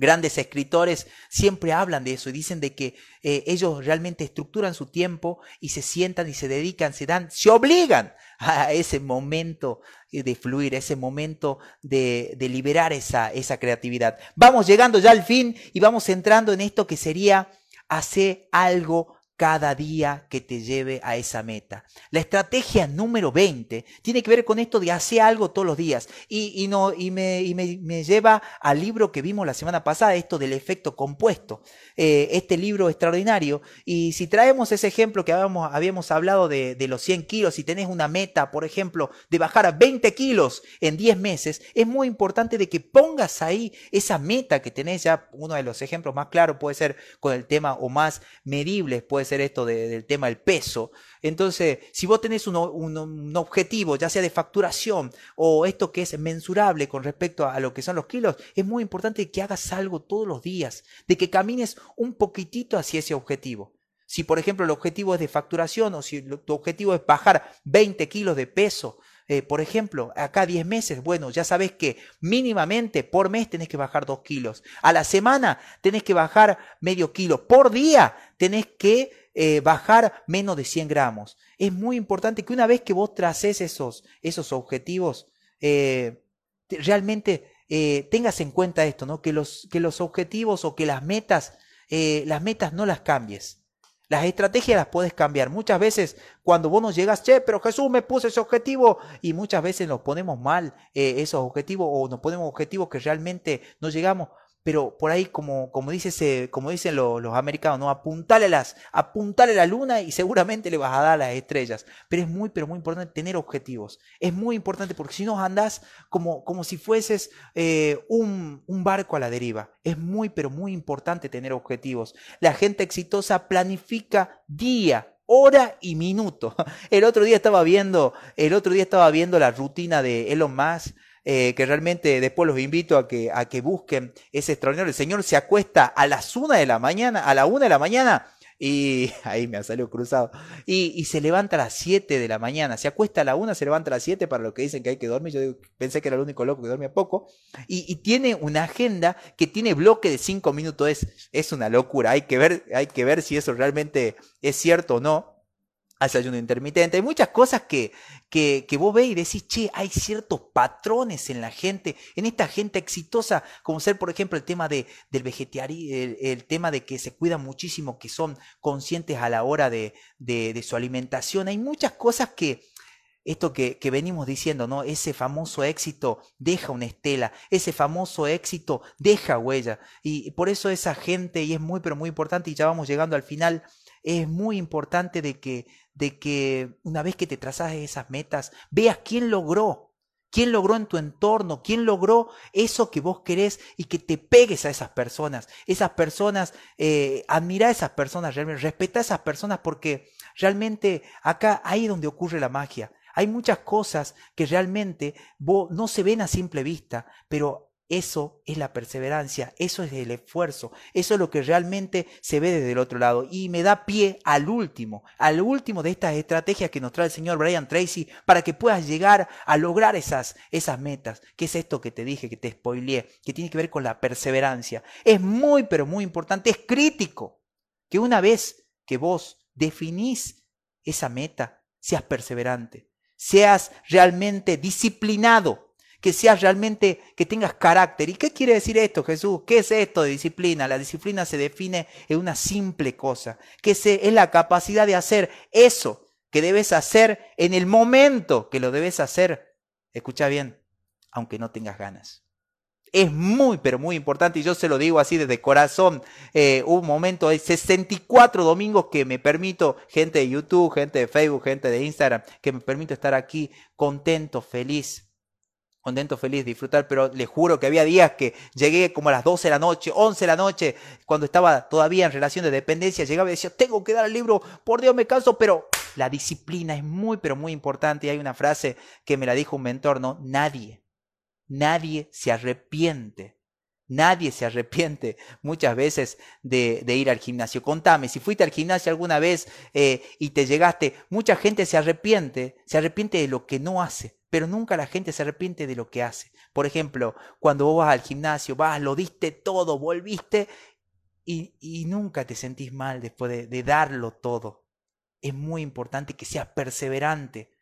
Grandes escritores siempre hablan de eso y dicen de que eh, ellos realmente estructuran su tiempo y se sientan y se dedican, se dan, se obligan (laughs) a ese momento de fluir, ese momento de, de liberar esa, esa creatividad. Vamos llegando ya al fin y vamos entrando en esto que sería hacer algo cada día que te lleve a esa meta. La estrategia número 20 tiene que ver con esto de hacer algo todos los días y, no, y, me, y me, lleva al libro que vimos la semana pasada, esto del efecto compuesto. Eh, este libro extraordinario. Y si traemos ese ejemplo que habíamos, habíamos hablado de, de, los 100 kilos, si tenés una meta, por ejemplo, de bajar a 20 kilos en 10 meses, es muy importante de que pongas ahí esa meta que tenés ya. Uno de los ejemplos más claros puede ser con el tema o más medibles, puede ser esto del tema del peso. Entonces, si vos tenés un, objetivo, ya sea de facturación o esto que es mensurable con respecto a lo que son los kilos, es muy importante que hagas algo todos los días, de que camines un poquitito hacia ese objetivo. Si, por ejemplo, el objetivo es de facturación o si tu objetivo es bajar 20 kilos de peso, eh, por ejemplo, acá 10 meses, bueno, ya sabes que mínimamente por mes tenés que bajar 2 kilos. A la semana tenés que bajar medio kilo. Por día tenés que eh, bajar menos de 100 gramos. Es muy importante que una vez que vos traces esos, esos objetivos, eh, realmente tengas en cuenta esto, ¿no? Que los, que los objetivos o que las metas, las metas no las cambies. Las estrategias las puedes cambiar. Muchas veces cuando vos nos llegas, che, pero Jesús me puso ese objetivo y muchas veces nos ponemos mal esos objetivos o nos ponemos objetivos que realmente no llegamos pero por ahí, como, como, dice como dicen los, americanos, ¿no? apuntale, las, apuntale la luna y seguramente le vas a dar las estrellas. Pero es muy, pero muy importante tener objetivos. Es muy importante porque si no andás como, como si fueses eh, un, un barco a la deriva. Es muy, pero muy importante tener objetivos. La gente exitosa planifica día, hora y minuto. (laughs) El otro día estaba viendo, el otro día estaba viendo la rutina de Elon Musk eh, que realmente después los invito a que, a que busquen ese extraordinario. El Señor se acuesta a las una de la mañana, a la una de la mañana, y (laughs) ahí me ha salido cruzado. Y, se levanta a las 7 de la mañana. Se acuesta a la una, se levanta a las 7 para lo que dicen que hay que dormir. Yo pensé que era el único loco que dormía poco. Y, tiene una agenda que tiene bloque de 5 minutos. Es, es una locura. Hay que, ver, hay que ver si eso realmente es cierto o no hace ayuno intermitente. Hay muchas cosas que, que, que, vos ves y decís, che, hay ciertos patrones en la gente, en esta gente exitosa, como ser, por ejemplo, el tema de, del vegetarianismo, el, tema de que se cuidan muchísimo, que son conscientes a la hora de, de, de su alimentación. Hay muchas cosas que, esto que, que, venimos diciendo, ¿no? Ese famoso éxito deja una estela, ese famoso éxito deja huella. Y por eso esa gente, y es muy, pero muy importante, y ya vamos llegando al final, es muy importante de que, de que una vez que te trazas esas metas, veas quién logró, quién logró en tu entorno, quién logró eso que vos querés y que te pegues a esas personas. Esas personas, eh, admira a esas personas, realmente, respeta a esas personas porque realmente acá ahí donde ocurre la magia. Hay muchas cosas que realmente vos no se ven a simple vista, pero eso es la perseverancia, eso es el esfuerzo, eso es lo que realmente se ve desde el otro lado. Y me da pie al último, al último de estas estrategias que nos trae el señor Brian Tracy para que puedas llegar a lograr esas, esas metas. ¿Qué es esto que te dije, que te spoileé, que tiene que ver con la perseverancia? Es muy, pero muy importante, es crítico que una vez que vos definís esa meta, seas perseverante, seas realmente disciplinado que seas realmente, que tengas carácter. ¿Y qué quiere decir esto, Jesús? ¿Qué es esto de disciplina? La disciplina se define en una simple cosa, que es la capacidad de hacer eso que debes hacer en el momento que lo debes hacer. Escucha bien, aunque no tengas ganas. es muy, pero muy importante y yo se lo digo así desde corazón. Eh, un momento de 64 domingos que me permito, gente de YouTube, gente de Facebook, gente de Instagram, que me permito estar aquí contento, feliz. Contento, feliz, disfrutar, pero les juro que había días que llegué como a las 12 de la noche, 11 de la noche, cuando estaba todavía en relación de dependencia, llegaba y decía, tengo que dar el libro, por Dios me canso, pero la disciplina es muy, pero muy importante. Y hay una frase que me la dijo un mentor, ¿no? Nadie, nadie se arrepiente. Nadie se arrepiente muchas veces de, ir al gimnasio. Contame, si fuiste al gimnasio alguna vez eh, y te llegaste, mucha gente se arrepiente, se arrepiente de lo que no hace, pero nunca la gente se arrepiente de lo que hace. Por ejemplo, cuando vos vas al gimnasio, vas, lo diste todo, volviste y, nunca te sentís mal después de darlo todo. Es muy importante que seas perseverante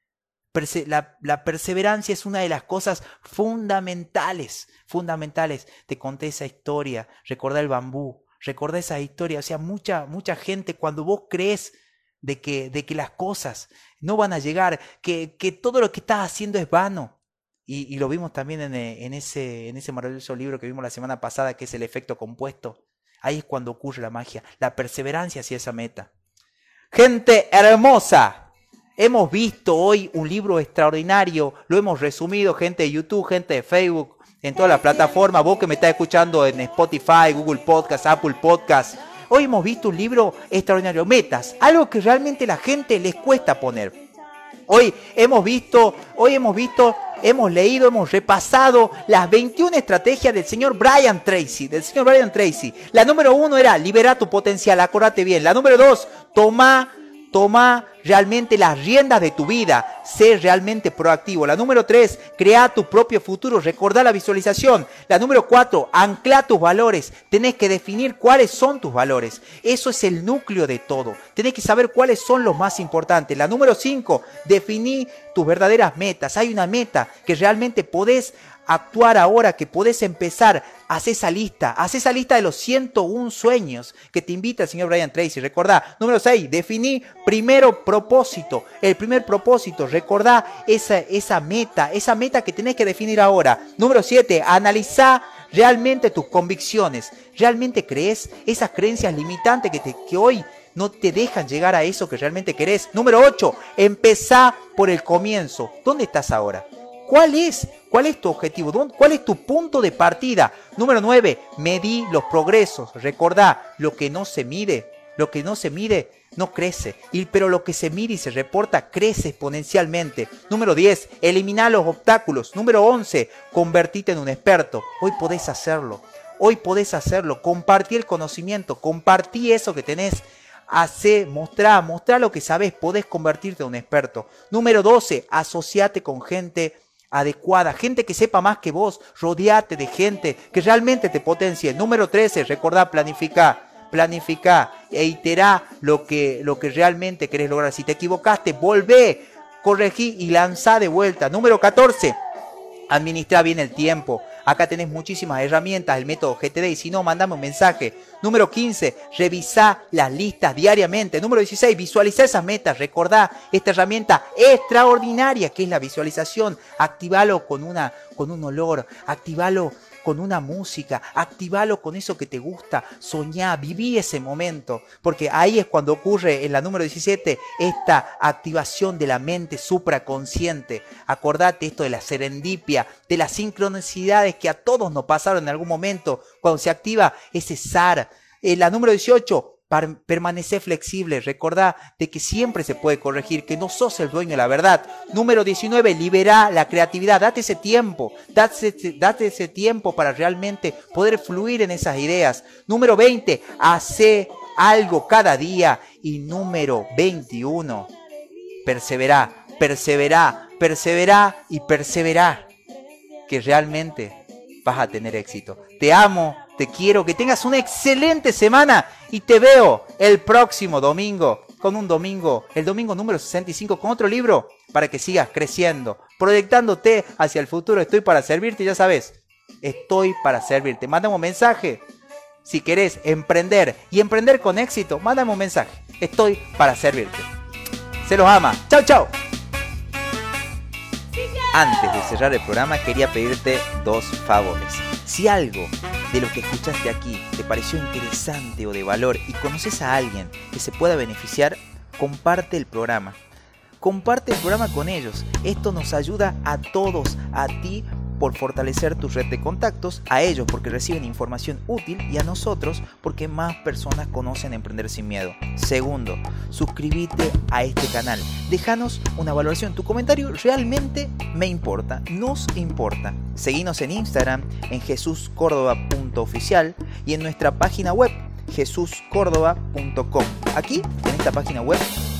la, perseverancia es una de las cosas fundamentales, fundamentales. Te conté esa historia, recordá el bambú, recordá esa historia. O sea, mucha, mucha gente cuando vos crees de que, de que las cosas no van a llegar, que, que todo lo que estás haciendo es vano. Y, lo vimos también en, en, ese, en ese maravilloso libro que vimos la semana pasada, que es el efecto compuesto. Ahí es cuando ocurre la magia, la perseverancia hacia esa meta. Gente hermosa, Hemos visto hoy un libro extraordinario, lo hemos resumido, gente de YouTube, gente de Facebook, en todas las plataformas, vos que me estás escuchando en Spotify, Google Podcast, Apple Podcast. Hoy hemos visto un libro extraordinario, metas, algo que realmente la gente les cuesta poner. Hoy hemos visto, hoy hemos visto, hemos leído, hemos repasado las 21 estrategias del señor Brian Tracy, del señor Brian Tracy. La número uno era liberar tu potencial, acordate bien. La número dos, toma Toma realmente las riendas de tu vida. Sé realmente proactivo. La número tres, crea tu propio futuro. Recordá la visualización. La número cuatro, ancla tus valores. Tenés que definir cuáles son tus valores. Eso es el núcleo de todo. Tenés que saber cuáles son los más importantes. La número cinco, definí tus verdaderas metas. Hay una meta que realmente podés actuar ahora, que podés empezar, haz esa lista, haz esa lista de los 101 sueños que te invita el señor Brian Tracy. Recordá, número 6, definí primero propósito. El primer propósito, recordá esa, esa meta, esa meta que tenés que definir ahora. Número 7, analizá realmente tus convicciones. ¿Realmente crees esas creencias limitantes que, te, que hoy no te dejan llegar a eso que realmente querés? Número 8, empezá por el comienzo. ¿Dónde estás ahora? ¿Cuál es? ¿Cuál es tu objetivo? ¿Cuál es tu punto de partida? Número 9. Medí los progresos. Recordá, lo que no se mide, lo que no se mide no crece, pero lo que se mide y se reporta crece exponencialmente. Número 10. Eliminar los obstáculos. Número 11. Convertirte en un experto. Hoy podés hacerlo. Hoy podés hacerlo. Compartí el conocimiento. Compartí eso que tenés. Hacé, mostrá, mostrá lo que sabes. Podés convertirte en un experto. Número 12. Asociate con gente adecuada, gente que sepa más que vos, rodeate de gente que realmente te potencie. Número 13, recordá, planificar planifica e iterá lo que, lo que realmente querés lograr. Si te equivocaste, volvé, corregí y lanzá de vuelta. Número 14, administra bien el tiempo. Acá tenés muchísimas herramientas, el método GTD, y si no, mandame un mensaje. Número 15, revisa las listas diariamente. Número 16, visualiza esas metas. Recordá esta herramienta extraordinaria que es la visualización. Activalo con, una, con un olor, activalo con una música, activalo con eso que te gusta, soñá, viví ese momento, porque ahí es cuando ocurre en la número 17 esta activación de la mente supraconsciente. Acordate esto de la serendipia, de las sincronicidades que a todos nos pasaron en algún momento, cuando se activa ese SAR. En la número 18, permanece flexible, recordá de que siempre se puede corregir, que no sos el dueño de la verdad. Número 19, libera la creatividad, date ese tiempo, date, date ese tiempo para realmente poder fluir en esas ideas. Número 20, hace algo cada día. Y número 21, persevera, persevera, persevera y persevera, que realmente vas a tener éxito. Te amo, te quiero, que tengas una excelente semana y te veo el próximo domingo con un domingo, el domingo número 65 con otro libro para que sigas creciendo, proyectándote hacia el futuro. Estoy para servirte, ya sabes, estoy para servirte. Mándame un mensaje. Si querés emprender y emprender con éxito, mándame un mensaje. Estoy para servirte. Se los ama. Chao, chao. Antes de cerrar el programa quería pedirte dos favores Si algo de lo que escuchaste aquí te pareció interesante o de valor y conoces a alguien que se pueda beneficiar, comparte el programa. Comparte el programa con ellos. Esto nos ayuda a todos, a ti por fortalecer tu red de contactos, a ellos porque reciben información útil y a nosotros porque más personas conocen Emprender sin Miedo. Segundo, suscríbete a este canal. Déjanos una valoración. Tu comentario realmente me importa, nos importa. Seguinos en Instagram en jesuscórdoba.oficial y en nuestra página web jesuscórdoba.com. Aquí, en esta página web,